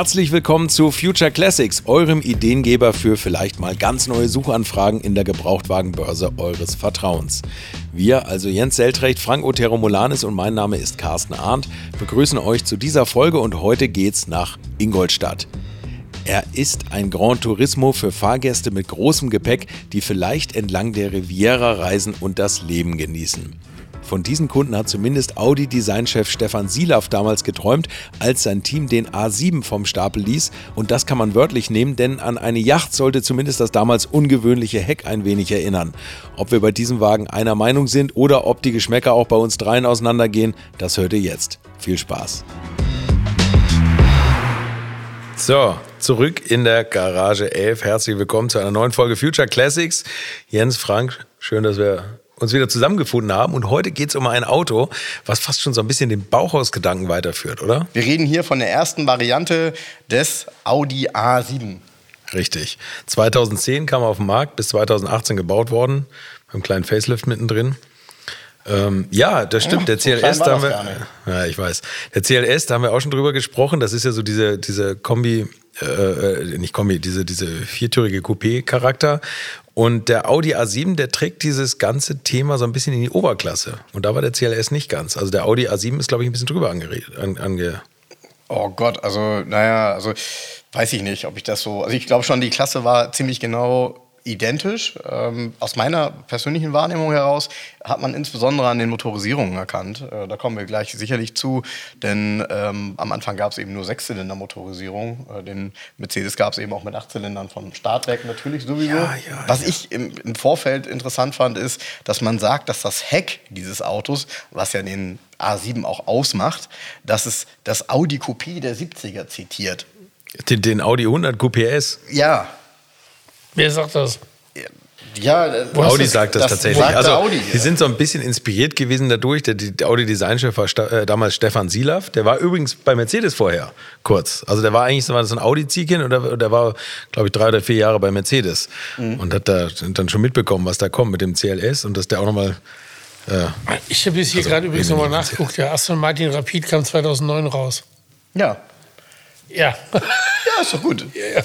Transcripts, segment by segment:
Herzlich willkommen zu Future Classics, eurem Ideengeber für vielleicht mal ganz neue Suchanfragen in der Gebrauchtwagenbörse eures Vertrauens. Wir, also Jens Seltrecht, Frank Otero Molanis und mein Name ist Carsten Arndt, begrüßen euch zu dieser Folge und heute geht's nach Ingolstadt. Er ist ein Grand Turismo für Fahrgäste mit großem Gepäck, die vielleicht entlang der Riviera reisen und das Leben genießen. Von diesen Kunden hat zumindest Audi-Designchef Stefan Silaff damals geträumt, als sein Team den A7 vom Stapel ließ. Und das kann man wörtlich nehmen, denn an eine Yacht sollte zumindest das damals ungewöhnliche Heck ein wenig erinnern. Ob wir bei diesem Wagen einer Meinung sind oder ob die Geschmäcker auch bei uns dreien auseinandergehen, das hört ihr jetzt. Viel Spaß. So, zurück in der Garage 11. Herzlich willkommen zu einer neuen Folge Future Classics. Jens, Frank, schön, dass wir uns wieder zusammengefunden haben. Und heute geht es um ein Auto, was fast schon so ein bisschen den Bauhausgedanken weiterführt, oder? Wir reden hier von der ersten Variante des Audi A7. Richtig. 2010 kam er auf den Markt, bis 2018 gebaut worden, mit einem kleinen Facelift mittendrin. Ähm, ja, das stimmt. Der CLS, da haben wir, ja, ich weiß. Der CLS, da haben wir auch schon drüber gesprochen. Das ist ja so diese, diese Kombi, äh, äh nicht Kombi, diese, diese viertürige Coupé-Charakter. Und der Audi A7, der trägt dieses ganze Thema so ein bisschen in die Oberklasse. Und da war der CLS nicht ganz. Also der Audi A7 ist, glaube ich, ein bisschen drüber ange, ange Oh Gott, also naja, also weiß ich nicht, ob ich das so. Also ich glaube schon, die Klasse war ziemlich genau identisch. Ähm, aus meiner persönlichen Wahrnehmung heraus hat man insbesondere an den Motorisierungen erkannt. Äh, da kommen wir gleich sicherlich zu, denn ähm, am Anfang gab es eben nur Sechszylinder-Motorisierung. Äh, den Mercedes gab es eben auch mit Achtzylindern vom Start weg natürlich sowieso. Ja, ja, was ja. ich im, im, Vorfeld interessant fand, ist, dass man sagt, dass das Heck dieses Autos, was ja den A7 auch ausmacht, dass es das Audi Coupé der 70er zitiert. Den, den Audi 100 Coupé S? Ja, Wer sagt das? Ja, Audi sagt das, das tatsächlich. Also, Audi, die sind so ein bisschen inspiriert gewesen dadurch. Der, der Audi-Designchef war äh, damals Stefan Silav. Der war übrigens bei Mercedes vorher kurz. Also der war eigentlich so, war das ein Audi-Ziegen oder der war, glaube ich, drei oder vier Jahre bei Mercedes mhm. und hat da dann schon mitbekommen, was da kommt mit dem CLS und dass der auch nochmal. Äh, ich habe jetzt hier also, gerade übrigens nochmal nachgeguckt. Der Aston Martin Rapid kam 2009 raus. Ja. Ja. Ja, ist doch gut. Ja, ja.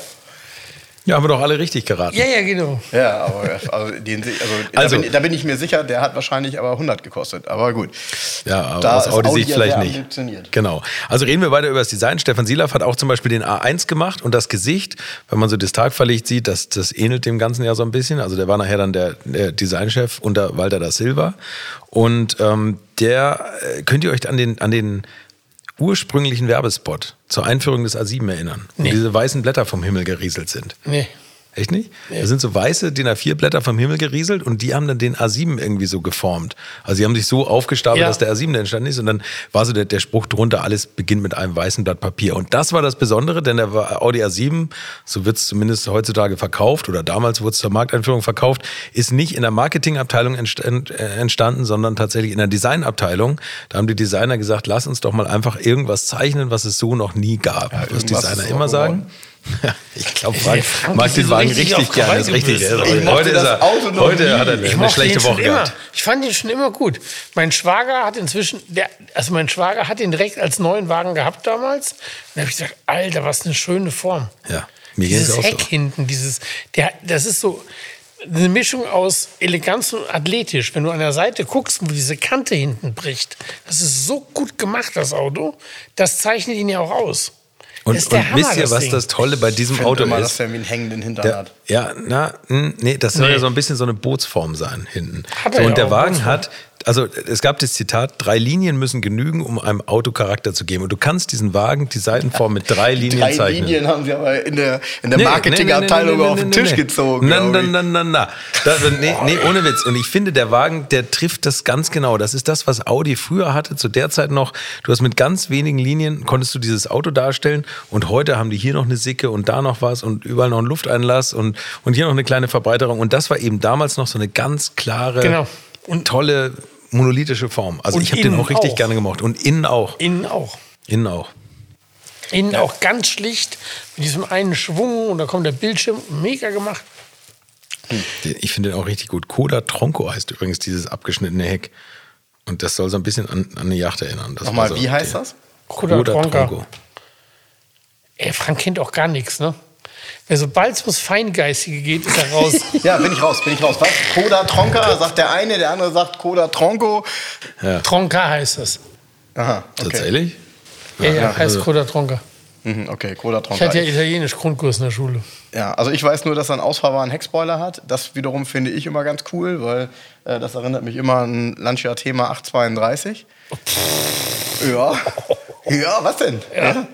Ja, haben wir doch alle richtig geraten. Ja, ja, genau. Ja, aber also, den, also, also da, bin, da, bin, ich mir sicher, der hat wahrscheinlich aber 100 gekostet. Aber gut. Ja, aber da aus Audi-Sicht vielleicht nicht. Genau. Also reden wir weiter über das Design. Stefan Silaff hat auch zum Beispiel den A1 gemacht und das Gesicht, wenn man so das Tagverlicht sieht, das, das ähnelt dem Ganzen ja so ein bisschen. Also der war nachher dann der, der Designchef unter Walter da Silva. Und ähm, der, äh, könnt ihr euch an den, an den ursprünglichen Werbespot zur Einführung des A7 erinnern, nee. wo diese weißen Blätter vom Himmel gerieselt sind? Nee. Echt nicht? Nee. Da sind so weiße DIN A4-Blätter vom Himmel gerieselt und die haben dann den A7 irgendwie so geformt. Also sie haben sich so aufgestapelt, ja. dass der A7 entstanden ist und dann war so der, der Spruch drunter, alles beginnt mit einem weißen Blatt Papier. Und das war das Besondere, denn der Audi A7, so wird es zumindest heutzutage verkauft oder damals wurde es zur Markteinführung verkauft, ist nicht in der Marketingabteilung äh, entstanden, sondern tatsächlich in der Designabteilung. Da haben die Designer gesagt, lass uns doch mal einfach irgendwas zeichnen, was es so noch nie gab. Ja, was Designer immer sagen. Geworden. ich glaube, Frank mag den Wagen richtig, richtig gerne. Ist richtig. heute ist er, heute hat er eine, eine schlechte Woche gehabt. Ich fand ihn schon immer gut. Mein Schwager hat inzwischen, der, also mein Schwager hat ihn direkt als neuen Wagen gehabt damals. Und da habe ich gesagt, Alter, was eine schöne Form. Ja, mir dieses Heck so. hinten, dieses, der, das ist so eine Mischung aus Eleganz und athletisch. Wenn du an der Seite guckst, wo diese Kante hinten bricht, das ist so gut gemacht, das Auto. Das zeichnet ihn ja auch aus. Und, und Hammer, wisst ihr, was Ding. das Tolle bei diesem Auto immer, ist? dass er einen hängenden Hintern der, hat. Ja, na, nee, das soll nee. ja so ein bisschen so eine Bootsform sein hinten. so, und der Wagen hat also es gab das Zitat, drei Linien müssen genügen, um einem Auto Charakter zu geben. Und du kannst diesen Wagen, die Seitenform mit drei Linien drei zeichnen. Drei Linien haben sie aber in der, in der nee, Marketingabteilung nee, nee, auf den Tisch gezogen. Na, na, na, na, na. Das, nee, nee, ohne Witz. Und ich finde, der Wagen, der trifft das ganz genau. Das ist das, was Audi früher hatte, zu der Zeit noch. Du hast mit ganz wenigen Linien, konntest du dieses Auto darstellen. Und heute haben die hier noch eine Sicke und da noch was und überall noch einen Lufteinlass und, und hier noch eine kleine Verbreiterung. Und das war eben damals noch so eine ganz klare, genau. und tolle monolithische Form. Also und ich habe den auch richtig auch. gerne gemocht. Und innen auch. Innen auch. Innen auch. Innen ja. auch ganz schlicht, mit diesem einen Schwung und da kommt der Bildschirm. Mega gemacht. Ich finde den auch richtig gut. Koda Tronco heißt übrigens dieses abgeschnittene Heck. Und das soll so ein bisschen an, an eine Yacht erinnern. Das Nochmal, so wie heißt das? Koda, Koda Tronco. Tronco. Ey, Frank kennt auch gar nichts, ne? Wer sobald es ums Feingeistige geht, ist er raus. Ja, bin ich raus, bin ich raus. Was? Koda Tronka, sagt der eine, der andere sagt Koda Tronco. Tronca heißt das. Aha, okay. Tatsächlich? Ja, ja, heißt also- Coda Tronca. Mhm, okay, Koda Ich Tronca. hatte ja Italienisch Grundkurs in der Schule. Ja, also ich weiß nur, dass er einen ausfahrbaren Heckspoiler hat. Das wiederum finde ich immer ganz cool, weil äh, das erinnert mich immer an Lancia Thema 832. ja. Ja, was denn? Ja. Ja,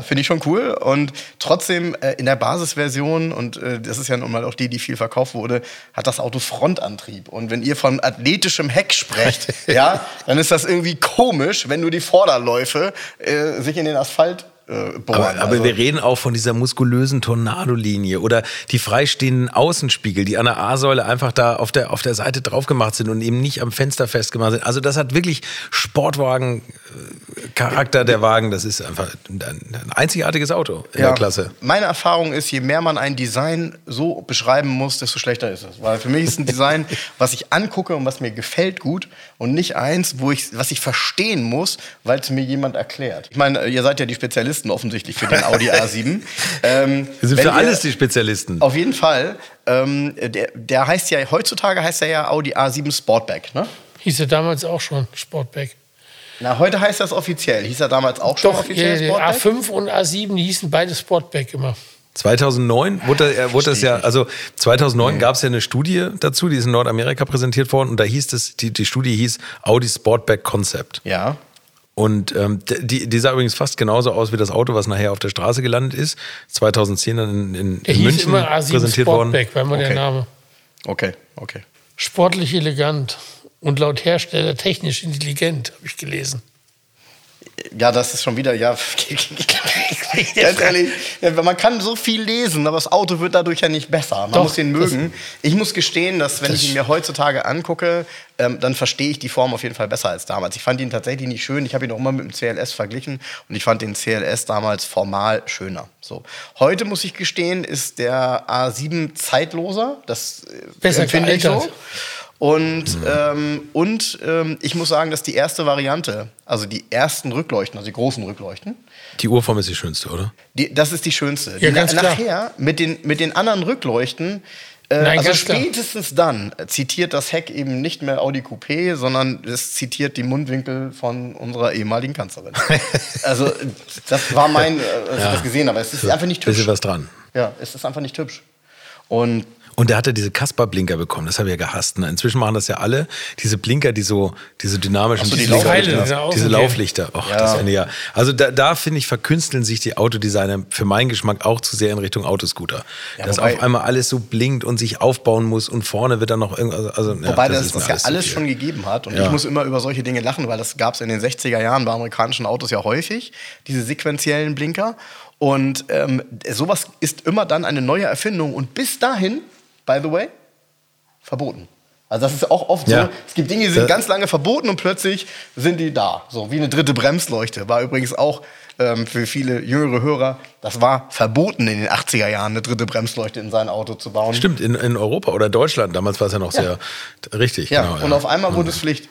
finde ich schon cool. Und trotzdem äh, in der Basisversion, und äh, das ist ja nun mal auch die, die viel verkauft wurde, hat das Auto Frontantrieb. Und wenn ihr von athletischem Heck sprecht, ja, dann ist das irgendwie komisch, wenn nur die Vorderläufe äh, sich in den Asphalt äh, bohren. Aber, aber Also- wir reden auch von dieser muskulösen Tornado-Linie oder die freistehenden Außenspiegel, die an der A-Säule einfach da auf der, auf der Seite drauf gemacht sind und eben nicht am Fenster festgemacht sind. Also das hat wirklich Sportwagen-Charakter, der Wagen. Das ist einfach ein, ein einzigartiges Auto in der Klasse. Meine Erfahrung ist, je mehr man ein Design so beschreiben muss, desto schlechter ist es. Weil für mich ist ein Design, was ich angucke und was mir gefällt gut und nicht eins, wo ich, was ich verstehen muss, weil es mir jemand erklärt. Ich meine, ihr seid ja die Spezialisten offensichtlich für den Audi A7. Ähm, Wir sind wenn für ihr- alles die Spezialisten. Auf jeden Fall. Ähm, der, der heißt ja, heutzutage heißt er ja Audi A7 Sportback, ne? Hieß er damals auch schon, Sportback. Na, heute heißt das offiziell. Hieß er damals auch schon Doch, offiziell ja, Sportback? A5 und A7, die hießen beide Sportback immer. 2009 wurde, er- wurde das ja, also 2009 gab es ja eine Studie dazu, die ist in Nordamerika präsentiert worden und da hieß es, die, die Studie hieß Audi Sportback Concept. Ja. Und ähm, die, die sah übrigens fast genauso aus wie das Auto, was nachher auf der Straße gelandet ist. 2010 dann in, in, in hieß München immer A7 präsentiert worden. Sportback, war immer Okay. der Name. Okay, okay. Sportlich elegant und laut Hersteller technisch intelligent, habe ich gelesen. Ja, das ist schon wieder, ja. Ganz ehrlich, ja, man kann so viel lesen, aber das Auto wird dadurch ja nicht besser. Man Doch, muss das- mögen. Ich muss gestehen, dass wenn ich ihn mir heutzutage angucke, ähm, dann verstehe ich die Form auf jeden Fall besser als damals. Ich fand ihn tatsächlich nicht schön. Ich habe ihn auch immer mit dem CLS verglichen und ich fand den CLS damals formal schöner. So. Heute muss ich gestehen, ist der A7 zeitloser. Das äh, Besser empfinde ich so. Und, ähm, und ähm, ich muss sagen, dass die erste Variante, also die ersten Rückleuchten, also die großen Rückleuchten, Die Urform ist die schönste, oder? die, das ist die schönste. Ja, die, ganz klar. nachher mit den, mit den anderen Rückleuchten, äh, Nein, also ganz klar. spätestens dann zitiert das Heck eben nicht mehr Audi Coupé, sondern es zitiert die Mundwinkel von unserer ehemaligen Kanzlerin. also das war mein, äh, als ich das gesehen habe. Es ist einfach nicht hübsch. Bisschen was dran. Ja, es ist einfach nicht hübsch. Und Und der hatte diese Kasper-Blinker bekommen, das habe ich ja gehasst. Ne? Inzwischen machen das ja alle, diese Blinker, die so, diese dynamischen so, die diese Lauflichter. Lichter, Diese Außengehen. Lauflichter. Och, Ja. das finde ich ja. Also da, da finde ich, verkünsteln sich die Autodesigner für meinen Geschmack auch zu sehr in Richtung Autoscooter. Ja, Dass wobei- auf einmal alles so blinkt und sich aufbauen muss und vorne wird dann noch irgendwas. Also, ja, Wobei das, das, mir ja alles viel. schon gegeben hat. Und Ja. ich muss immer über solche Dinge lachen, weil das gab es in den 60er Jahren bei amerikanischen Autos ja häufig, diese sequentiellen Blinker. Und ähm, sowas ist immer dann eine neue Erfindung. Und bis dahin, by the way, verboten. Also das ist auch oft Ja. so. Es gibt Dinge, die sind Da- ganz lange verboten und plötzlich sind die da. So wie eine dritte Bremsleuchte. War übrigens auch ähm, für viele jüngere Hörer, das war verboten in den 80er Jahren, eine dritte Bremsleuchte in sein Auto zu bauen. Stimmt, in, in Europa oder Deutschland, damals war es ja noch sehr richtig. Ja, genau, und auf einmal wurde es Pflicht.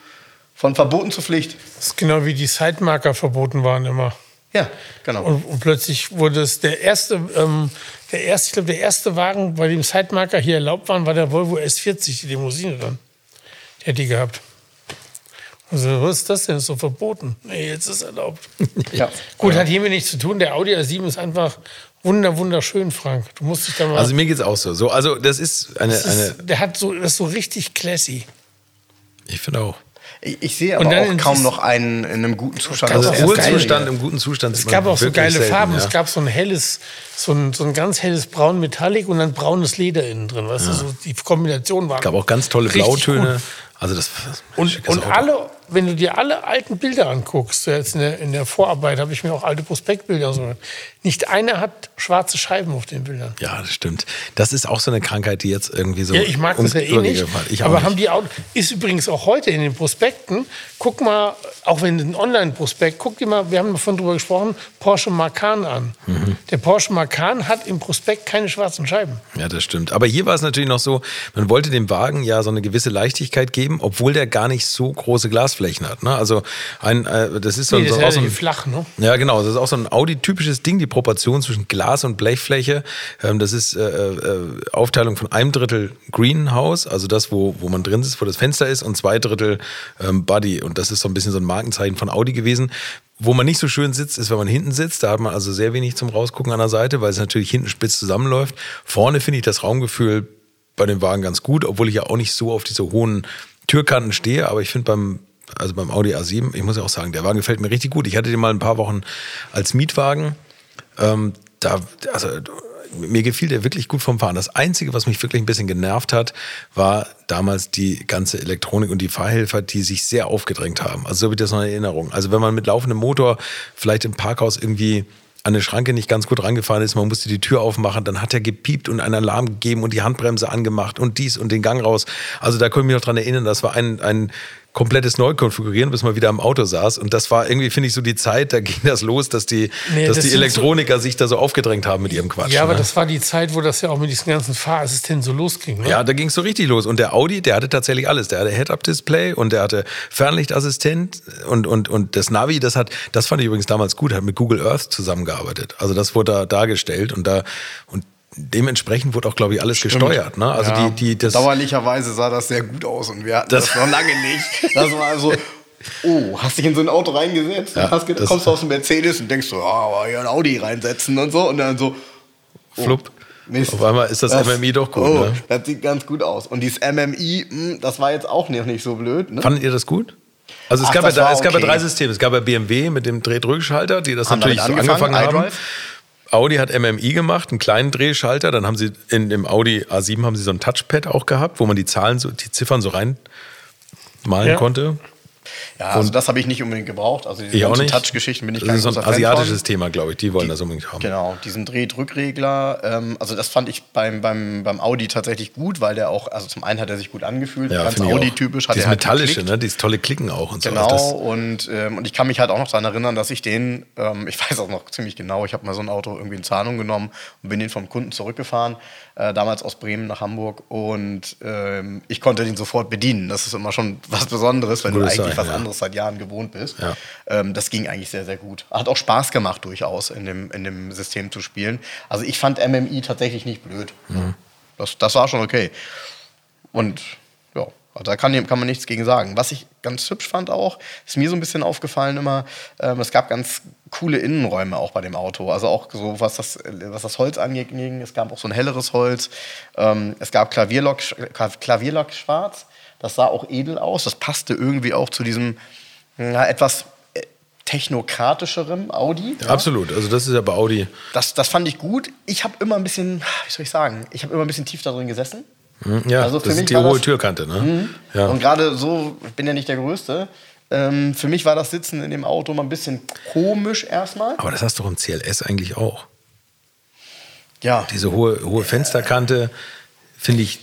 Von verboten zu Pflicht. Das ist genau wie die Sidemarker verboten waren immer. Ja, genau. Und, und plötzlich wurde es der erste, ähm, der erste, ich glaube, der erste Wagen, bei dem Sidemarker hier erlaubt waren, war der Volvo S40, die Limousine dann. Der hat die gehabt. Also, was ist das denn? Ist so verboten. Nee, jetzt ist erlaubt. ja. Gut, hat hiermit nichts zu tun. Der Audi A7 ist einfach wunder, wunderschön, Frank. Du musst dich da mal. Also mir geht es auch so. so. Also das ist eine, das eine ist, der hat so, das ist so richtig classy. ich finde auch. Ich, ich sehe Und aber auch kaum noch einen in einem guten Zustand. Also Das Ruhezustand im guten Zustand. Es gab auch so geile selten, Farben. Ja. Es gab so ein helles, so ein, so ein ganz helles Braun Metallic und dann braunes Leder innen drin. Weißt du, so die Kombination war. Es gab auch ganz tolle Blautöne. gut. Also das Und, schickes und Auto. alle, wenn du dir alle alten Bilder anguckst, jetzt in der, in der Vorarbeit habe ich mir auch alte Prospektbilder so. Nicht einer hat schwarze Scheiben auf den Bildern. Ja, das stimmt. Das ist auch so eine Krankheit, die jetzt irgendwie so. Ja, ich mag das ja eh nicht. Ich aber nicht. haben die Autos, ist übrigens auch heute in den Prospekten, guck mal, auch wenn ein Online-Prospekt, guck dir mal, wir haben davon drüber gesprochen, Porsche Macan an. Mhm. Der Porsche Macan hat im Prospekt keine schwarzen Scheiben. Ja, das stimmt. Aber hier war es natürlich noch so, man wollte dem Wagen ja so eine gewisse Leichtigkeit geben, obwohl der gar nicht so große Glasflächen hat. Ne? Also ein, äh, das ist so, nee, das so, ist so ein, flach, ne? Ja, genau. Das ist auch so ein Audi-typisches Ding, die Proportion zwischen Glas und Blechfläche. Ähm, das ist äh, äh, Aufteilung von einem Drittel Greenhouse, also das, wo, wo man drin ist, wo das Fenster ist, und zwei Drittel ähm, Body. Und das ist so ein bisschen so ein Markenzeichen von Audi gewesen. Wo man nicht so schön sitzt, ist, wenn man hinten sitzt. Da hat man also sehr wenig zum Rausgucken an der Seite, weil es natürlich hinten spitz zusammenläuft. Vorne finde ich das Raumgefühl bei dem Wagen ganz gut, obwohl ich ja auch nicht so auf diese hohen Türkanten stehe. Aber ich finde beim also beim Audi A7, ich muss ja auch sagen, der Wagen gefällt mir richtig gut. Ich hatte den mal ein paar Wochen als Mietwagen. Ähm, da, also mir gefiel der wirklich gut vom Fahren. Das Einzige, was mich wirklich ein bisschen genervt hat, war damals die ganze Elektronik und die Fahrhelfer, die sich sehr aufgedrängt haben. Also so wie das noch in Erinnerung. Also wenn man mit laufendem Motor vielleicht im Parkhaus irgendwie an eine Schranke nicht ganz gut rangefahren ist, man musste die Tür aufmachen, dann hat er gepiept und einen Alarm gegeben und die Handbremse angemacht und dies und den Gang raus. Also da können wir noch dran erinnern, das war ein, ein komplettes Neukonfigurieren, bis man wieder am Auto saß. Und das war irgendwie, finde ich, so die Zeit, da ging das los, dass die, nee, dass das die Elektroniker so sich da so aufgedrängt haben mit ihrem Quatsch. Ja, aber ne? das war die Zeit, wo das ja auch mit diesen ganzen Fahrassistenten so losging. Ne? Ja, da ging es so richtig los. Und der Audi, der hatte tatsächlich alles. Der hatte Head-Up-Display und der hatte Fernlichtassistent und, und, und das Navi, das hat, das fand ich übrigens damals gut, hat mit Google Earth zusammengearbeitet. Also das wurde da dargestellt und da, und dementsprechend wurde auch, glaube ich, alles Stimmt. gesteuert. Ne? Also ja. die, die, das Dauerlicherweise sah das sehr gut aus und wir hatten das, das noch lange nicht. Das war also, oh, hast dich in so ein Auto reingesetzt, ja, hast, das, kommst du aus dem Mercedes und denkst so, ja, aber hier ein Audi reinsetzen und so und dann so, oh, flupp. Mist. Auf einmal ist das, das MMI doch gut. Oh, ne? Das sieht ganz gut aus. Und dieses MMI, mh, hm, das war jetzt auch nicht, nicht so blöd. Ne? Fandet ihr das gut? Also es, Ach, gab, ja, es okay. gab ja drei Systeme. Es gab ja BMW mit dem Drehdrückschalter, die das haben natürlich so angefangen haben. Audi hat MMI gemacht, einen kleinen Drehschalter. Dann haben sie in dem Audi A7 haben sie so ein Touchpad auch gehabt, wo man die Zahlen, so, die Ziffern so reinmalen ja. konnte. Ja, also das habe ich nicht unbedingt gebraucht. Also diese ganzen Touch-Geschichten bin ich Das ist so ein asiatisches von. Thema, glaube ich. Die wollen die, das unbedingt haben. Genau, diesen Drehdrückregler. Ähm, also das fand ich beim, beim, beim Audi tatsächlich gut, weil der auch, also zum einen hat er sich gut angefühlt, ja, ganz Audi-typisch. Dieses halt metallische, ne? dieses tolle Klicken auch und genau, so. Genau, und, ähm, und ich kann mich halt auch noch daran erinnern, dass ich den, ähm, ich weiß auch noch ziemlich genau, ich habe mal so ein Auto irgendwie in Zahlung genommen und bin den vom Kunden zurückgefahren äh, damals aus Bremen nach Hamburg. Und ähm, ich konnte den sofort bedienen. Das ist immer schon was Besonderes, wenn Gutes du eigentlich sein, was anderes seit Jahren gewohnt bist. Ähm, das ging eigentlich sehr, sehr gut. Hat auch Spaß gemacht, durchaus in dem, in dem System zu spielen. Also ich fand MMI tatsächlich nicht blöd. Mhm. Das, das war schon okay. Und ja, also da kann, kann man nichts gegen sagen. Was ich ganz hübsch fand auch, ist mir so ein bisschen aufgefallen immer, ähm, es gab ganz coole Innenräume auch bei dem Auto. Also auch so, was das, was das Holz anging. Es gab auch so ein helleres Holz. Ähm, es gab Klavierlock, Klavierlock schwarz. Das sah auch edel aus. Das passte irgendwie auch zu diesem na, etwas äh, technokratischeren Audi. Ja. Absolut, also das ist ja bei Audi. Das, das fand ich gut. Ich habe immer ein bisschen, wie soll ich sagen, ich habe immer ein bisschen tief da drin gesessen. Hm, ja, also das ist die hohe Türkante. Ne? Mhm. Ja. Und gerade so, ich bin ja nicht der Größte. Ähm, für mich war das Sitzen in dem Auto mal ein bisschen komisch erstmal. Aber das hast du im CLS eigentlich auch. Ja. Diese hohe, hohe Fensterkante finde ich,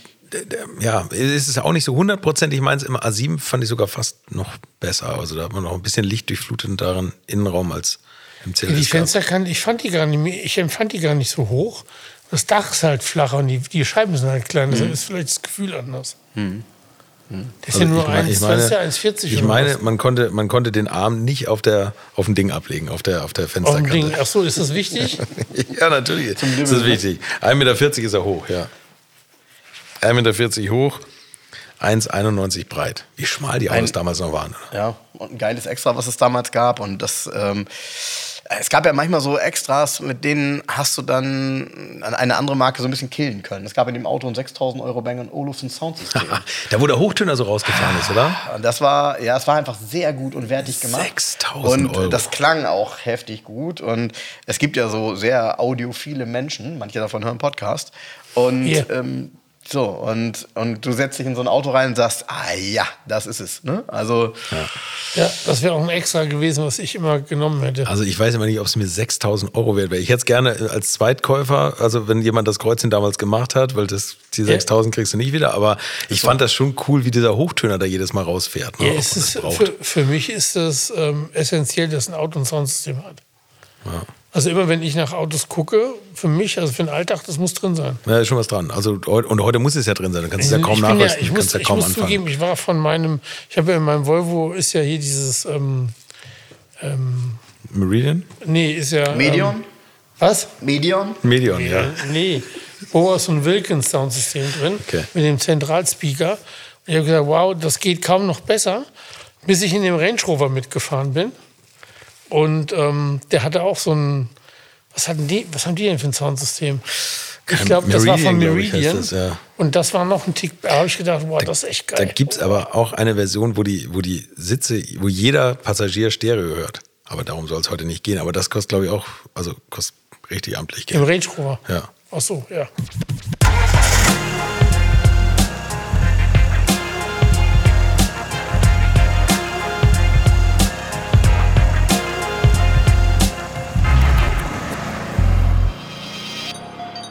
ja, es ist auch nicht so hundertprozentig meins. Im A7 fand ich sogar fast noch besser. Also da hat man noch ein bisschen Licht darin Innenraum als im CLS. Die Fensterkante, ich fand die gar nicht, ich empfand die gar nicht so hoch. Das Dach ist halt flacher und die, die Scheiben sind halt klein. Deshalb mhm. ist vielleicht das Gefühl anders. Mhm. Das ist also ja nur 1,40 ich meine, ja 1, ich meine man, konnte, man konnte den Arm nicht auf, der, auf dem Ding ablegen, auf der, auf der Fensterkante. Ding. Ach so, ist das wichtig? ja, natürlich. Zum ist das wichtig. 1,40 Meter ist er hoch, ja. 1,40 Meter hoch, 1,91 breit. Wie schmal die Autos ein, damals noch waren. Ja, und ein geiles Extra, was es damals gab. Und das... Ähm, es gab ja manchmal so Extras, mit denen hast du dann eine andere Marke so ein bisschen killen können. Es gab in dem Auto ein 6000 Euro Bang Olufsen Soundsystem. da wo der Hochtöner so rausgefahren ist, oder? Das war, ja, es war einfach sehr gut und wertig gemacht. 6000 Euro. Und das klang auch heftig gut. Und es gibt ja so sehr audiophile Menschen, manche davon hören Podcast. Und yeah. ähm, So, und, und du setzt dich in so ein Auto rein und sagst, ah ja, das ist es. Ne? Also, Ja, das wäre auch ein Extra gewesen, was ich immer genommen hätte. Also ich weiß immer nicht, ob es mir 6000 Euro wert wäre. Ich hätte es gerne als Zweitkäufer, also wenn jemand das Kreuzchen damals gemacht hat, weil das, die 6000 kriegst du nicht wieder, aber ich fand das schon cool, wie dieser Hochtöner da jedes Mal rausfährt. Ne? Ja, ist, das braucht. für, für mich ist das ähm, essentiell, dass ein Auto ein Soundsystem hat. Also immer wenn ich nach Autos gucke, für mich, also für den Alltag, das muss drin sein. Ja, ist schon was dran. Also und heute muss es ja drin sein. Du kannst es ja kaum ich nachrüsten, ich du muss, ja ich kaum muss anfangen. zugeben, ich war von meinem, ich habe ja in meinem Volvo ist ja hier dieses, ähm, Meridian? nee, ist ja. Medion? Ähm, was? Medion? Medion, ja. Nee, so ein Wilkins Soundsystem drin Okay. mit dem Zentralspeaker. Und ich habe gesagt, wow, das geht kaum noch besser, bis ich in dem Range Rover mitgefahren bin. Und ähm, der hatte auch so ein, was hatten die, was haben die denn für ein Soundsystem? Ich glaube, das war von Meridian, das, ja. Und das war noch ein Tick, da habe ich gedacht, wow, das ist echt Da geil. gibt es aber auch eine Version, wo die, wo die Sitze, wo jeder Passagier Stereo hört. Aber darum soll es heute nicht gehen. Aber das kostet, glaube ich, auch, also kostet richtig amtlich Im Geld. Range Rover. Ja. Ach so, ja.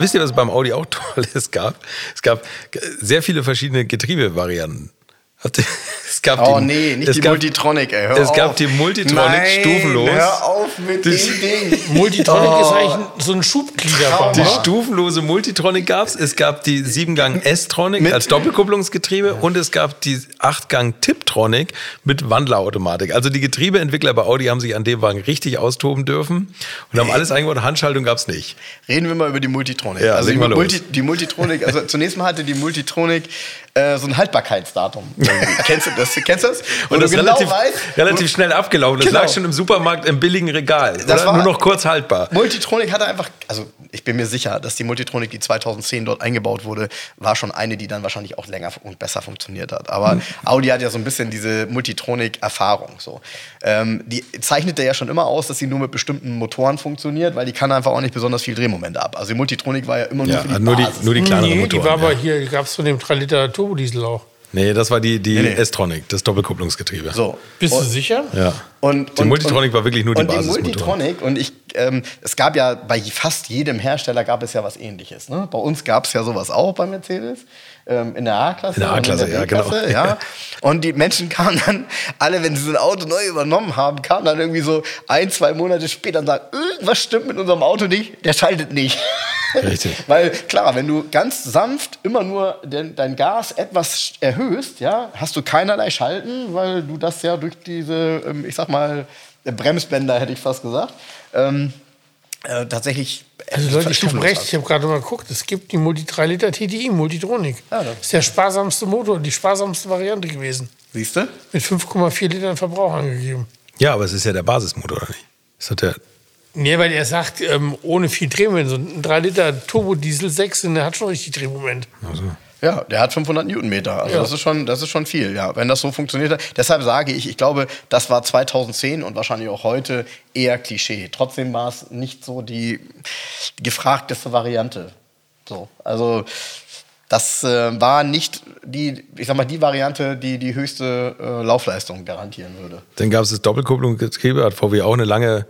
Wisst ihr, was beim Audi auch toll ist? gab? Es gab sehr viele verschiedene Getriebevarianten. Es gab Oh die, nee, nicht es die gab, Multitronic, ey. Hör es auf. gab die Multitronic Nein, stufenlos. Hör auf mit Die- dem Ding. Multitronic Oh. ist eigentlich ein- so ein Schubgliederbau. Die stufenlose Multitronic gab es. Es gab die 7-Gang S-Tronic als Doppelkupplungsgetriebe und es gab die 8-Gang Tiptronic mit Wandlerautomatik. Also die Getriebeentwickler bei Audi haben sich an dem Wagen richtig austoben dürfen und haben alles eingebaut. Handschaltung gab es nicht. Reden wir mal über die Multitronic. Ja, also die. Multi, die Multitronic, also zunächst mal hatte die Multitronic äh, so ein Haltbarkeitsdatum. kennst du das? Kennst du das? Und du das ist relativ, weißt, relativ schnell abgelaufen. Das Genau. lag schon im Supermarkt im billigen Regal. Das oder? war- Nur noch kurz haltbar. Multitronic hatte einfach, also ich bin mir sicher, dass die Multitronic, die 2010 dort eingebaut wurde, war schon eine, die dann wahrscheinlich auch länger und besser funktioniert hat. Aber Mhm. Audi hat ja so ein bisschen diese Multitronic-Erfahrung. So. Ähm, die zeichnet ja schon immer aus, dass sie nur mit bestimmten Motoren funktioniert, weil die kann einfach auch nicht besonders viel Drehmomente ab. Also die Multitronic war ja immer nur Ja, für die nur die, Basis. nur die kleineren Nee, Motoren. die war aber ja. hier, gab es von dem 3 Liter Turbodiesel auch. Nee, das war die, die Nee, nee. S-Tronic, das Doppelkupplungsgetriebe. so. Bist du Und- sicher? Ja. Und, die Multitronic war wirklich nur die und Basismotoren. Die Multitronic, und ich, ähm, es gab ja bei fast jedem Hersteller gab es ja was ähnliches. Ne? Bei uns gab es ja sowas auch bei Mercedes. Ähm, in der A-Klasse. In der A-Klasse, ja, genau. Ja. Und die Menschen kamen dann, alle, wenn sie so ein Auto neu übernommen haben, kamen dann irgendwie so ein, zwei Monate später und sagen, irgendwas stimmt mit unserem Auto nicht, der schaltet nicht. Richtig. Weil klar, wenn du ganz sanft immer nur den, dein Gas etwas erhöhst, ja, hast du keinerlei Schalten, weil du das ja durch diese, ähm, ich sag mal, Bremsbänder, hätte ich fast gesagt, ähm, äh, tatsächlich Also Leute, ich habe recht, ich habe gerade mal geguckt, es gibt die Multi 3 Liter TDI Multitronic. Ja, das ist der sparsamste Motor, die sparsamste Variante gewesen. Siehst du? Mit 5,4 Litern Verbrauch angegeben. Ja, aber es ist ja der Basismotor, oder nicht? Das hat der, Nee, weil er sagt, ähm, ohne viel Drehmoment. So ein 3 Liter Turbodiesel 6, der hat schon richtig Drehmoment. Ja, der hat 500 Newtonmeter. Also Ja. das ist schon, das ist schon viel, ja. Wenn das so funktioniert hat. Deshalb sage ich, ich glaube, das war 2010 und wahrscheinlich auch heute eher Klischee. Trotzdem war es nicht so die gefragteste Variante. So, also das äh, war nicht die, ich sag mal, die Variante, die die höchste äh, Laufleistung garantieren würde. dann gab es das Doppelkupplungsgetriebe, hat VW auch eine lange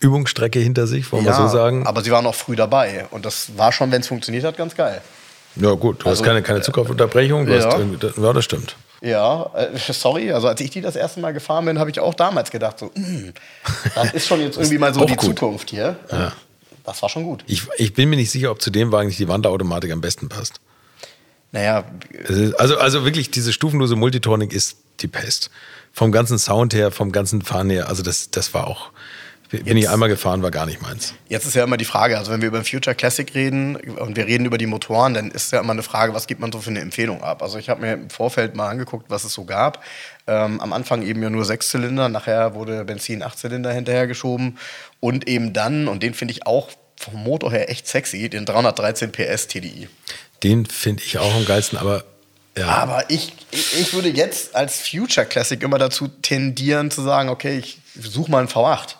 Übungsstrecke hinter sich, wollen wir so sagen. aber sie waren auch früh dabei und das war schon, wenn es funktioniert hat, ganz geil. Ja, gut, du Also, hast keine, keine Zugkraftunterbrechung. Du ja. hast ja, das stimmt. Ja, äh, sorry, also als ich die das erste Mal gefahren bin, habe ich auch damals gedacht, so, mm, das ist schon jetzt irgendwie mal so die gut. Zukunft hier. Das war schon gut. Ich, ich bin mir nicht sicher, ob zu dem Wagen nicht die Wanderautomatik am besten passt. Naja, also, also wirklich, diese stufenlose Multitronic ist die Pest. Vom ganzen Sound her, vom ganzen Fahren her, also das, das war auch, bin ich einmal gefahren, war gar nicht meins. jetzt ist ja immer die Frage, also wenn wir über den Future Classic reden und wir reden über die Motoren, dann ist ja immer eine Frage, was gibt man so für eine Empfehlung ab? Also ich habe mir im Vorfeld mal angeguckt, was es so gab. Ähm, am Anfang eben ja nur Sechszylinder, nachher wurde Benzin Achtzylinder hinterhergeschoben und eben dann, und den finde ich auch vom Motor her echt sexy, den 313 PS TDI. Den finde ich auch am geilsten, aber ja. Aber ich, ich, ich würde jetzt als Future Classic immer dazu tendieren zu sagen, okay, ich suche mal einen V8.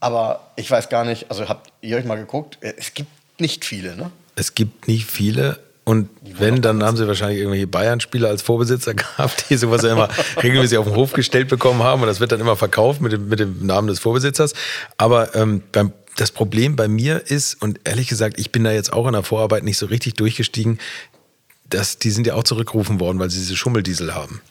Aber ich weiß gar nicht, also habt ihr euch mal geguckt? Es gibt nicht viele, ne? Es gibt nicht viele Und wenn, dann haben sie wahrscheinlich irgendwelche Bayern-Spieler als Vorbesitzer gehabt, die sowas ja immer regelmäßig auf den Hof gestellt bekommen haben. Und das wird dann immer verkauft mit dem, mit dem Namen des Vorbesitzers. Aber ähm, beim, das Problem bei mir ist, und ehrlich gesagt, ich bin da jetzt auch in der Vorarbeit nicht so richtig durchgestiegen, dass die sind ja auch zurückgerufen worden, weil sie diese Schummeldiesel haben.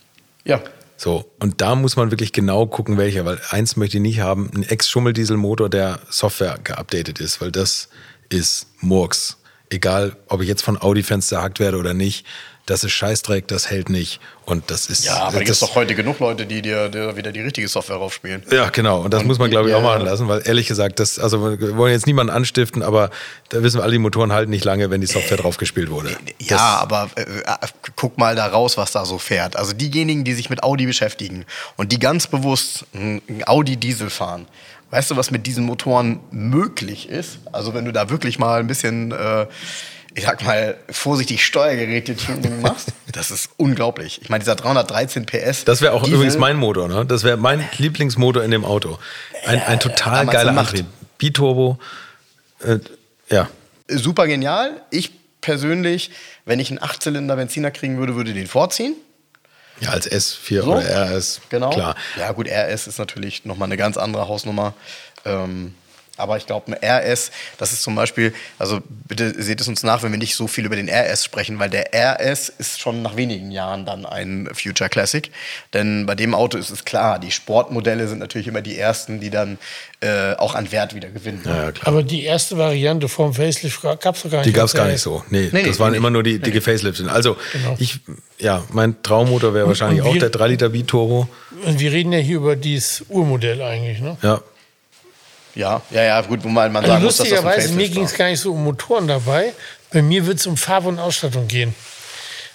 Ja. So, und da muss man wirklich genau gucken, welcher, weil eins möchte ich nicht haben, ein Ex-Schummeldieselmotor, der Software geupdatet ist, weil das ist Murks. Egal ob ich jetzt von Audi-Fans zerhackt werde oder nicht, das ist Scheißdreck, das hält nicht. Und das ist. Ja, aber das, gibt es doch heute genug Leute, die dir, dir wieder die richtige Software raufspielen. Ja, genau. Und das Und muss man, glaube ich, die, auch machen äh, lassen, weil ehrlich gesagt, das, also wir wollen jetzt niemanden anstiften, aber da wissen wir alle, die Motoren halten nicht lange, wenn die Software drauf gespielt wurde. Ja, aber äh, äh, guck mal da raus, was da so fährt. Also diejenigen, die sich mit Audi beschäftigen und die ganz bewusst ein Audi Diesel fahren, weißt du, was mit diesen Motoren möglich ist? Also wenn du da wirklich mal ein bisschen, äh, ich sag mal, vorsichtig Steuergeräte-Tuning machst, das ist unglaublich. Ich meine, dieser 313 PS. Das wäre auch Diesel, übrigens mein Motor, ne? Das wäre mein Lieblingsmotor in dem Auto. Ein, ein total damals geiler. Antrieb. Biturbo. Äh, ja. super genial. Ich persönlich, wenn ich einen Achtzylinder Benziner kriegen würde, würde den vorziehen. Ja, als S4 So, oder RS. Genau. Klar. Ja, gut, RS ist natürlich nochmal eine ganz andere Hausnummer. Ähm, aber ich glaube, ein RS, das ist zum Beispiel, also bitte seht es uns nach, wenn wir nicht so viel über den RS sprechen, weil der RS ist schon nach wenigen Jahren dann ein Future Classic. Denn bei dem Auto ist es klar, die Sportmodelle sind natürlich immer die ersten, die dann äh, auch an Wert wieder gewinnen. Ja. Aber die erste Variante vom Facelift gab es doch gar nicht. Die gab es der gar nicht so. Nee, Nee, nee, das waren nee, immer nur die, die gefaceliften. Also, Genau. ich, ja, mein Traummotor wäre wahrscheinlich und auch wir- der 3 Liter Biturbo. Und wir reden ja hier über dieses Urmodell eigentlich, ne? Ja. Ja, ja, ja, gut, wo man, man Also sagen muss, dass das ein lustigerweise, mir ging es gar nicht so um Motoren dabei. Bei mir wird es um Farbe und Ausstattung gehen.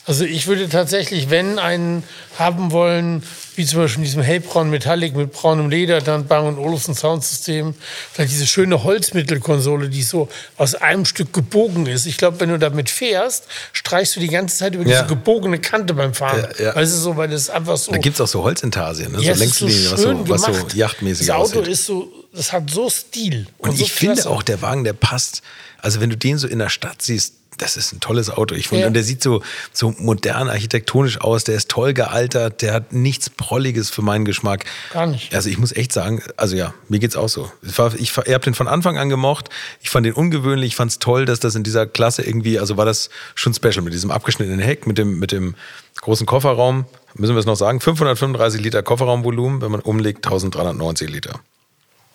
Also ich würde tatsächlich, wenn einen haben wollen, wie zum Beispiel in diesem hellbraun Metallic mit braunem Leder, dann Bang Olufsen Soundsystem, vielleicht diese schöne Holzmittelkonsole, die so aus einem Stück gebogen ist. Ich glaube, wenn du damit fährst, streichst du die ganze Zeit über Ja. diese gebogene Kante beim Fahren. Ja, ja. Weißt du so, weil das einfach so. Da gibt es auch so Holzintarsien, ne? Ja, so ist so Längslinien, was, so, was so gemacht. yachtmäßig Das Auto aussieht. ist so, das hat so Stil. Und so ich finde klasse. auch, der Wagen, der passt. Also, wenn du den so in der Stadt siehst, das ist ein tolles Auto. Ich finde, Ja. und der sieht so, so modern architektonisch aus, der ist toll gealtert, der hat nichts Prolliges für meinen Geschmack. Gar nicht. Also ich muss echt sagen, also ja, mir geht's auch so. Ich, war, ich, ich habe den von Anfang an gemocht. Ich fand den ungewöhnlich, ich fand es toll, dass das in dieser Klasse irgendwie, also war das schon special mit diesem abgeschnittenen Heck, mit dem, mit dem großen Kofferraum. Müssen wir es noch sagen? 535 Liter Kofferraumvolumen, wenn man umlegt, 1390 Liter.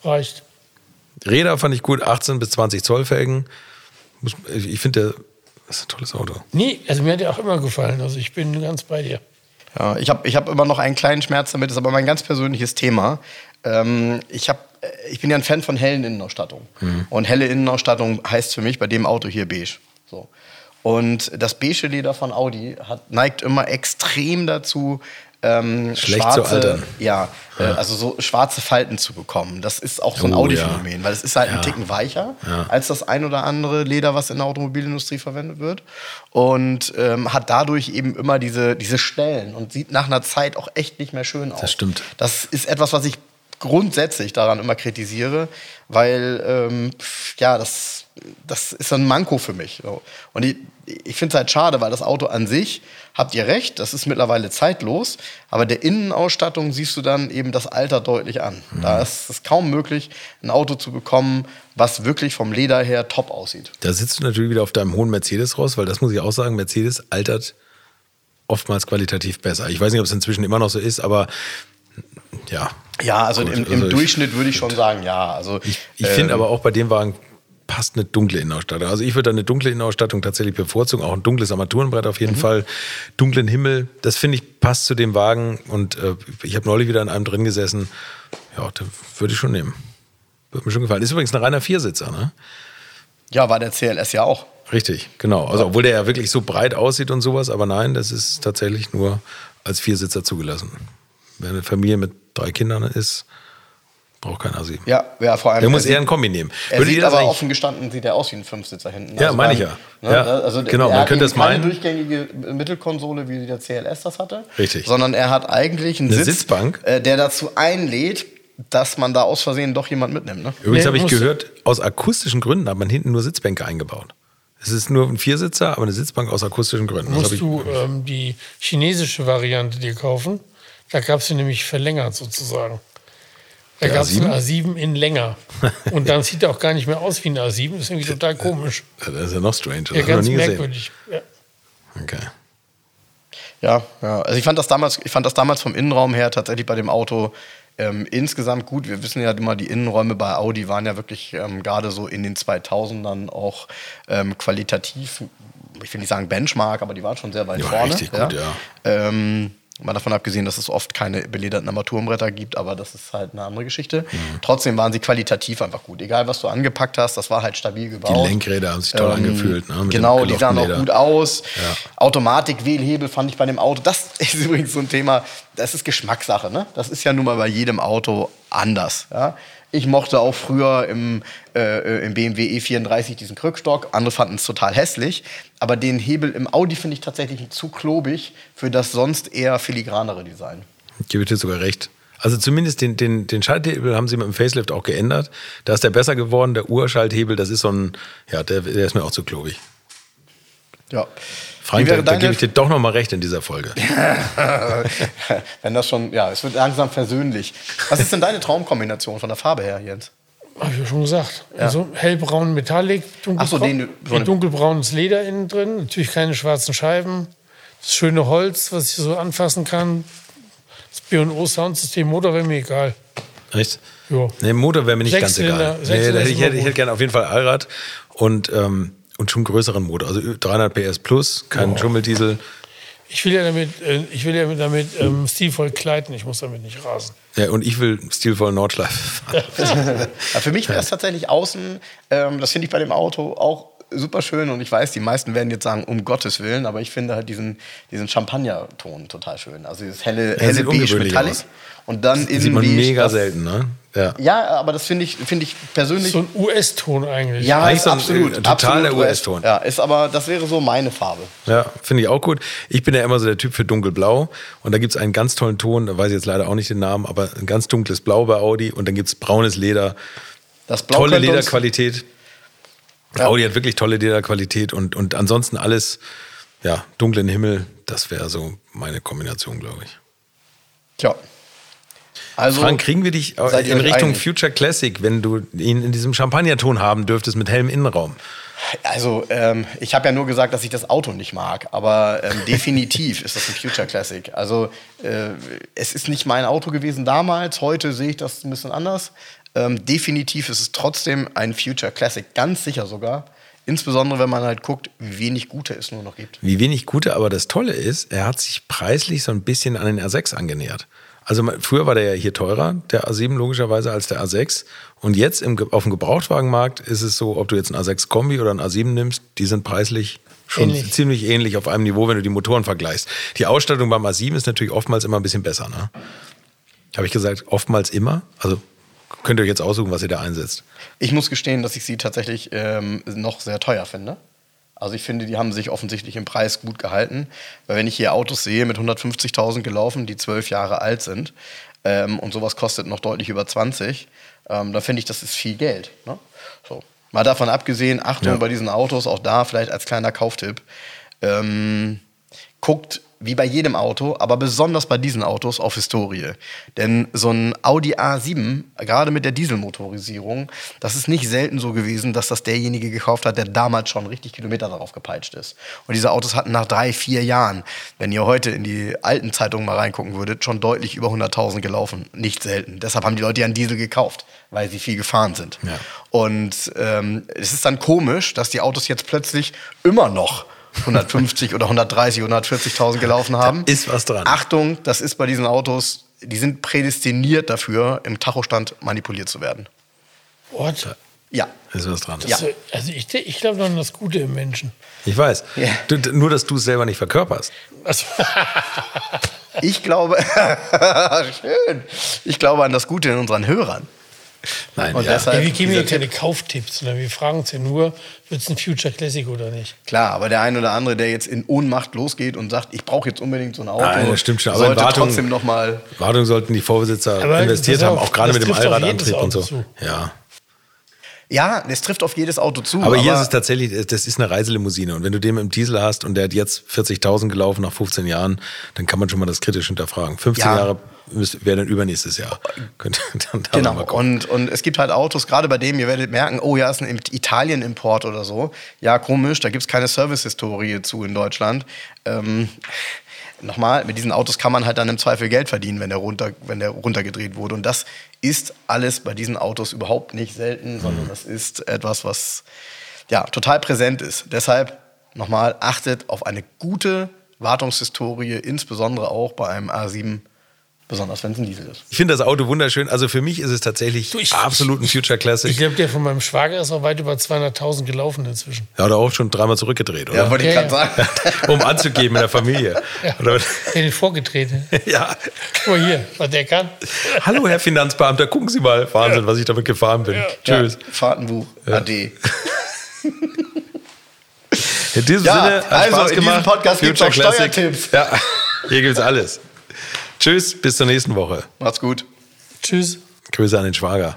Reicht. Räder fand ich gut, 18 bis 20 Zoll Felgen. Ich finde, der- das ist ein tolles Auto. Nee, also mir hat der auch immer gefallen. Also ich bin ganz bei dir. Ja, ich habe ich hab immer noch einen kleinen Schmerz damit, ist aber mein ganz persönliches Thema. Ähm, ich, hab, äh, ich bin ja ein Fan von hellen Innenausstattungen. Und helle Innenausstattung heißt für mich bei dem Auto hier beige. So. Und das beige Leder von Audi hat, neigt immer extrem dazu, ähm, Schlecht schwarze, zu altern. Ja, Äh, also so schwarze Falten zu bekommen. Das ist auch so ein Oh, Audi-Phänomen, weil es ist halt Ja. ein Ticken weicher Ja. als das ein oder andere Leder, was in der Automobilindustrie verwendet wird. Und ähm, hat dadurch eben immer diese, diese Stellen und sieht nach einer Zeit auch echt nicht mehr schön aus. stimmt. Das ist etwas, was ich grundsätzlich daran immer kritisiere, weil ähm, ja, das, das ist ein Manko für mich. Und ich, ich finde es halt schade, weil das Auto an sich, habt ihr recht, das ist mittlerweile zeitlos, aber der Innenausstattung siehst du dann eben das Alter deutlich an. Mhm. Da ist es kaum möglich, ein Auto zu bekommen, was wirklich vom Leder her top aussieht. Da sitzt du natürlich wieder auf deinem hohen Mercedes raus, weil das muss ich auch sagen, Mercedes altert oftmals qualitativ besser. Ich weiß nicht, ob es inzwischen immer noch so ist, aber ja. Ja, also Gut, im, im also ich- Durchschnitt würde ich schon sagen, ja. Also, Ich, ich finde ähm, aber auch bei dem Wagen passt eine dunkle Innenausstattung. Also ich würde da eine dunkle Innenausstattung tatsächlich bevorzugen, auch ein dunkles Armaturenbrett auf Mhm. jeden Fall, dunklen Himmel. Das finde ich passt zu dem Wagen und äh, ich habe neulich wieder in einem drin gesessen. Ja, den würde ich schon nehmen. Würde mir schon gefallen. Ist übrigens ein reiner Viersitzer, ne? Ja, war der CLS ja auch. Richtig, genau. Also obwohl der ja wirklich so breit aussieht und sowas, aber nein, das ist tatsächlich nur als Viersitzer zugelassen. Wenn eine Familie mit drei Kindern ist, braucht kein Assi. Ja, ja vor allem. Der muss er eher ein Kombi nehmen. Er Würdet sieht das aber offen gestanden, sieht er aus wie ein Fünfsitzer hinten. Ja, meine ich ja. Ja, also genau, er man hat könnte eben es keine meinen. durchgängige Mittelkonsole, wie der CLS das hatte. Richtig. Sondern er hat eigentlich einen Eine Sitz, Sitzbank? Äh, der dazu einlädt, dass man da aus Versehen doch jemand mitnimmt. Ne? Übrigens Nee, habe ich gehört, aus akustischen Gründen hat man hinten nur Sitzbänke eingebaut. Es ist nur ein Viersitzer, aber eine Sitzbank aus akustischen Gründen. Das Musst ich- du ähm, die chinesische Variante dir kaufen. Da gab es sie nämlich verlängert sozusagen. Da gab es A7? einen A7 in länger. Und dann sieht er auch gar nicht mehr aus wie ein A7. Das ist irgendwie total komisch. Das ist ja noch strange. Das Ja, ich noch ganz nie gesehen. merkwürdig. Ja. Okay. Ja, ja. Also ich fand das damals, ich fand das damals vom Innenraum her tatsächlich bei dem Auto ähm, insgesamt gut. Wir wissen ja immer, die Innenräume bei Audi waren ja wirklich ähm, gerade so in den 2000ern auch ähm, qualitativ, ich will nicht sagen Benchmark, aber die waren schon sehr weit waren vorne. richtig gut, ja. Ähm, mal davon abgesehen, dass es oft keine belederten Armaturenbretter gibt, aber das ist halt eine andere Geschichte. Mhm. Trotzdem waren sie qualitativ einfach gut. Egal, was du angepackt hast, das war halt stabil gebaut. Die Lenkräder haben sich toll Ähm, angefühlt. Ne? genau, die sahen auch gelochten gut Leder. aus. Ja. Automatik-Wählhebel fand ich bei dem Auto. Das ist übrigens so ein Thema, das ist Geschmackssache. Ne? Das ist ja nun mal bei jedem Auto anders. Ja? Ich mochte auch früher im, äh, im BMW E34 diesen Krückstock. Andere fanden es total hässlich. Aber den Hebel im Audi finde ich tatsächlich zu klobig für das sonst eher filigranere Design. Gebe ich dir sogar recht. Also zumindest den, den, den Schalthebel haben sie mit dem Facelift auch geändert. Da ist der besser geworden. Der Urschalthebel, das ist so ein, ja, der, der ist mir auch zu klobig. Ja. Frank, da, da gebe ich dir doch noch mal recht in dieser Folge. Wenn das schon, ja, es wird langsam versöhnlich. Was ist denn deine Traumkombination von der Farbe her, Jens? Habe ich ja schon gesagt. Also hellbraun Metallic, dunkelbraun, Ach so, den- so dunkelbraunes Leder innen drin. Natürlich keine schwarzen Scheiben. Das schöne Holz, was ich so anfassen kann. Das B&O Soundsystem Motor wäre mir egal. Echt? Ja. Nee, Motor wäre mir nicht ganz Sechszylinder- egal. Nee, da hätte ich, hätte, ich hätte gerne auf jeden Fall Allrad und, ähm, und schon einen größeren Motor. Also 300 PS plus, kein Schummeldiesel. Ich will ja damit, äh, ich will ja damit ähm, stilvoll kleiden. Ich muss damit nicht rasen. Ja, und ich will stilvoll Nordschleife fahren. Ja, für mich wäre es tatsächlich außen, ähm, das finde ich bei dem Auto auch super schön und ich weiß, die meisten werden jetzt sagen, um Gottes Willen, aber ich finde halt diesen, diesen Champagner-Ton total schön. Also dieses helle, helle sieht beige Metallic aus. und dann Das sieht man beige, mega das- selten, ne? Ja. Ja, aber das finde ich, finde ich persönlich. So ein US-Ton eigentlich. ja, eigentlich ist so ein, absolut. äh, totaler absolut US-Ton. Ja, ist aber, das wäre so meine Farbe. Ja, finde ich auch gut. Ich bin ja immer so der Typ für dunkelblau. Und da gibt es einen ganz tollen Ton, da weiß ich jetzt leider auch nicht den Namen, aber ein ganz dunkles Blau bei Audi. Und dann gibt es braunes Leder, Das Blau tolle Lederqualität. Ja. Audi hat wirklich tolle Lederqualität und, und ansonsten alles, ja, dunklen Himmel, das wäre so meine Kombination, glaube ich. Tja. Also, Frank, kriegen wir dich in Richtung einig? Future Classic, wenn du ihn in diesem Champagnerton haben dürftest mit hellem Innenraum? Also, ähm, ich habe ja nur gesagt, dass ich das Auto nicht mag, aber ähm, definitiv ist das ein Future Classic. Also, äh, es ist nicht mein Auto gewesen damals, heute sehe ich das ein bisschen anders. Ähm, definitiv ist es trotzdem ein Future Classic, ganz sicher sogar. Insbesondere, wenn man halt guckt, wie wenig Gute es nur noch gibt. Wie wenig gute, aber das Tolle ist, er hat sich preislich so ein bisschen an den R6 angenähert. Also früher war der ja hier teurer, der A7 logischerweise als der A6. Und jetzt im, auf dem Gebrauchtwagenmarkt ist es so, ob du jetzt einen A6 Kombi oder einen A7 nimmst, die sind preislich schon Ähnlich. ziemlich ähnlich auf einem Niveau, wenn du die Motoren vergleichst. Die Ausstattung beim A7 ist natürlich oftmals immer ein bisschen besser. Ne? Habe ich gesagt, oftmals immer? Also könnt ihr euch jetzt aussuchen, was ihr da einsetzt. Ich muss gestehen, dass ich sie tatsächlich ähm, noch sehr teuer finde. Also ich finde, die haben sich offensichtlich im Preis gut gehalten. Weil wenn ich hier Autos sehe mit 150.000 gelaufen, die zwölf Jahre alt sind ähm, und sowas kostet noch deutlich über 20, ähm, dann finde ich, das ist viel Geld. Ne? So. Mal davon abgesehen, Achtung Ja. bei diesen Autos, auch da vielleicht als kleiner Kauftipp, ähm, guckt wie bei jedem Auto, aber besonders bei diesen Autos auf Historie. Denn so ein Audi A7, gerade mit der Dieselmotorisierung, das ist nicht selten so gewesen, dass das derjenige gekauft hat, der damals schon richtig Kilometer darauf gepeitscht ist. Und diese Autos hatten nach drei, vier Jahren, wenn ihr heute in die alten Zeitungen mal reingucken würdet, schon deutlich über 100.000 gelaufen. Nicht selten. Deshalb haben die Leute ja einen Diesel gekauft, weil sie viel gefahren sind. Ja. Und ähm, es ist dann komisch, dass die Autos jetzt plötzlich immer noch 150 oder 130 oder 140.000 gelaufen haben. ist was dran. Achtung, das ist bei diesen Autos, die sind prädestiniert dafür, im Tachostand manipuliert zu werden. What? Ja. Ist was dran. Ja. Also, also ich, ich glaube an das Gute im Menschen. Ich weiß. Ja. Du, nur, dass du es selber nicht verkörperst. Also, Ich glaube, schön. Ich glaube an das Gute in unseren Hörern. Nein, Und ja. deshalb- wir geben ja keine Kauftipps, sondern wir fragen uns ja nur, wird es ein Future Classic oder nicht? Klar, aber der ein oder andere, der jetzt in Ohnmacht losgeht und sagt, ich brauche jetzt unbedingt so ein Auto, Nein, das stimmt schon, aber sollte Wartung- trotzdem noch mal Wartung sollten die Vorbesitzer Aber investiert haben, auch gerade mit dem Allradantrieb und so. Zu. Ja. Ja, es trifft auf jedes Auto zu. Aber, hier ist es tatsächlich, das ist eine Reiselimousine. Und wenn du den im Diesel hast und der hat jetzt 40.000 gelaufen nach 15 Jahren, dann kann man schon mal das kritisch hinterfragen. 15 Ja. Jahre wäre dann übernächstes Jahr. Könnte dann da Genau, und, und es gibt halt Autos, gerade bei dem, ihr werdet merken, oh ja, ist ein Italien-Import oder so. Ja, komisch, da gibt es keine Service-Historie zu in Deutschland. Ähm, nochmal, mit diesen Autos kann man halt dann im Zweifel Geld verdienen, wenn der, runter, wenn der runtergedreht wurde. Und das ist alles bei diesen Autos überhaupt nicht selten, sondern das ist etwas, was ja, total präsent ist. Deshalb nochmal, achtet auf eine gute Wartungshistorie, insbesondere auch bei einem A7, besonders wenn es ein Diesel ist. Ich finde das Auto wunderschön. Also für mich ist es tatsächlich Du, ich- absolut ein Future Classic. Ich glaube, der von meinem Schwager ist auch weit über 200.000 gelaufen inzwischen. Er hat auch schon dreimal zurückgedreht, oder? Ja, wollte ich Ja, gerade ja. sagen. um anzugeben in der Familie. Oder? Der den vorgetreten. ja. Guck mal hier, was der kann. Hallo, Herr Finanzbeamter, gucken Sie mal. Wahnsinn, was ich damit gefahren bin. Tschüss. Ja, Fahrtenbuch, AD. In diesem Ja, Sinne, also Spaß in diesem gemacht. Podcast gibt's Future auch Classic. Steuertipps. Ja, hier gibt's alles. Tschüss, bis zur nächsten Woche. Macht's gut. Tschüss. Grüße an den Schwager.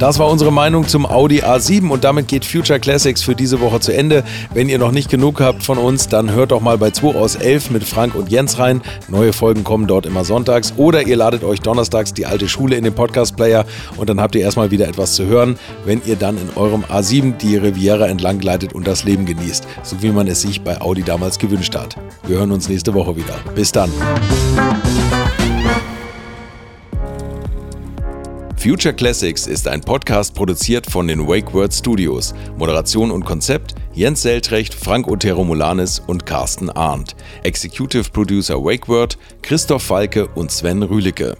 Das war unsere Meinung zum Audi A7 und damit geht Future Classics für diese Woche zu Ende. Wenn ihr noch nicht genug habt von uns, dann hört doch mal bei 2 aus 11 mit Frank und Jens rein. Neue Folgen kommen dort immer sonntags oder ihr ladet euch donnerstags die alte Schule in den Podcast Player und dann habt ihr erstmal wieder etwas zu hören, wenn ihr dann in eurem A7 die Riviera entlang gleitet und das Leben genießt, so wie man es sich bei Audi damals gewünscht hat. Wir hören uns nächste Woche wieder. Bis dann. Future Classics ist ein Podcast produziert von den Wake Word Studios. Moderation und Konzept Jens Seltrecht, Frank Otero Molanis und Carsten Arndt. Executive Producer Wake Word Christoph Falke und Sven Rühlicke.